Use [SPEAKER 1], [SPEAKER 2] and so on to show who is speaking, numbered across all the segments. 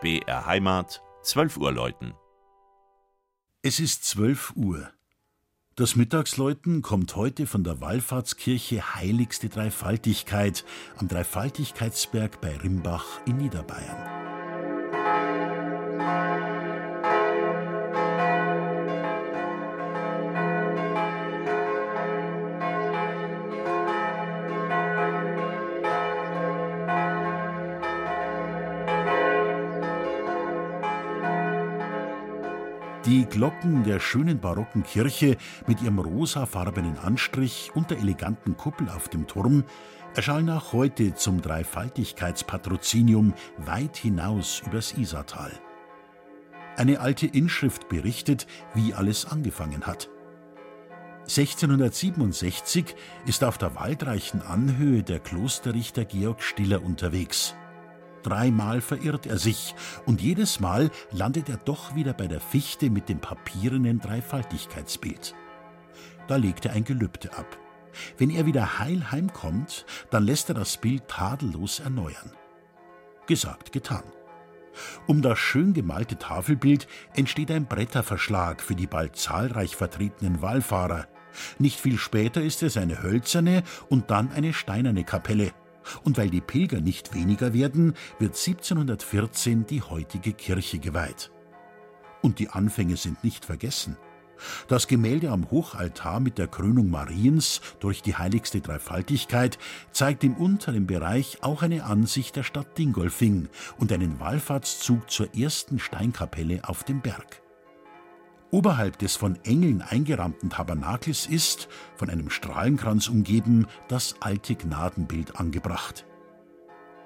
[SPEAKER 1] BR Heimat, 12 Uhr läuten.
[SPEAKER 2] Es ist 12 Uhr. Das Mittagsläuten kommt heute von der Wallfahrtskirche Heiligste Dreifaltigkeit am Dreifaltigkeitsberg bei Rimbach in Niederbayern. Die Glocken der schönen barocken Kirche mit ihrem rosafarbenen Anstrich und der eleganten Kuppel auf dem Turm erschallen auch heute zum Dreifaltigkeitspatrozinium weit hinaus übers Isartal. Eine alte Inschrift berichtet, wie alles angefangen hat. 1667 ist auf der waldreichen Anhöhe der Klosterrichter Georg Stiller unterwegs. Dreimal verirrt er sich und jedes Mal landet er doch wieder bei der Fichte mit dem papierenen Dreifaltigkeitsbild. Da legt er ein Gelübde ab. Wenn er wieder heil heimkommt, dann lässt er das Bild tadellos erneuern. Gesagt, getan. Um das schön gemalte Tafelbild entsteht ein Bretterverschlag für die bald zahlreich vertretenen Wallfahrer. Nicht viel später ist es eine hölzerne und dann eine steinerne Kapelle. Und weil die Pilger nicht weniger werden, wird 1714 die heutige Kirche geweiht. Und die Anfänge sind nicht vergessen. Das Gemälde am Hochaltar mit der Krönung Mariens durch die heiligste Dreifaltigkeit zeigt im unteren Bereich auch eine Ansicht der Stadt Dingolfing und einen Wallfahrtszug zur ersten Steinkapelle auf dem Berg. Oberhalb des von Engeln eingerahmten Tabernakels ist, von einem Strahlenkranz umgeben, das alte Gnadenbild angebracht.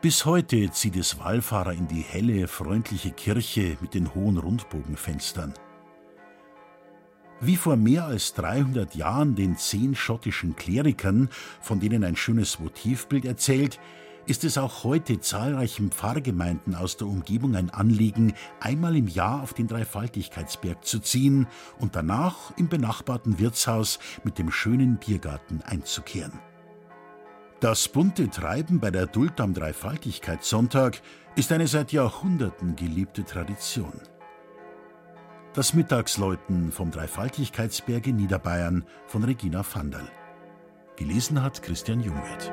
[SPEAKER 2] Bis heute zieht es Wallfahrer in die helle, freundliche Kirche mit den hohen Rundbogenfenstern. Wie vor mehr als 300 Jahren den zehn schottischen Klerikern, von denen ein schönes Motivbild erzählt, ist es auch heute zahlreichen Pfarrgemeinden aus der Umgebung ein Anliegen, einmal im Jahr auf den Dreifaltigkeitsberg zu ziehen und danach im benachbarten Wirtshaus mit dem schönen Biergarten einzukehren. Das bunte Treiben bei der Duld am Dreifaltigkeitssonntag ist eine seit Jahrhunderten geliebte Tradition. Das Mittagsläuten vom Dreifaltigkeitsberg in Niederbayern von Regina Vandal. Gelesen hat Christian Jungwirth.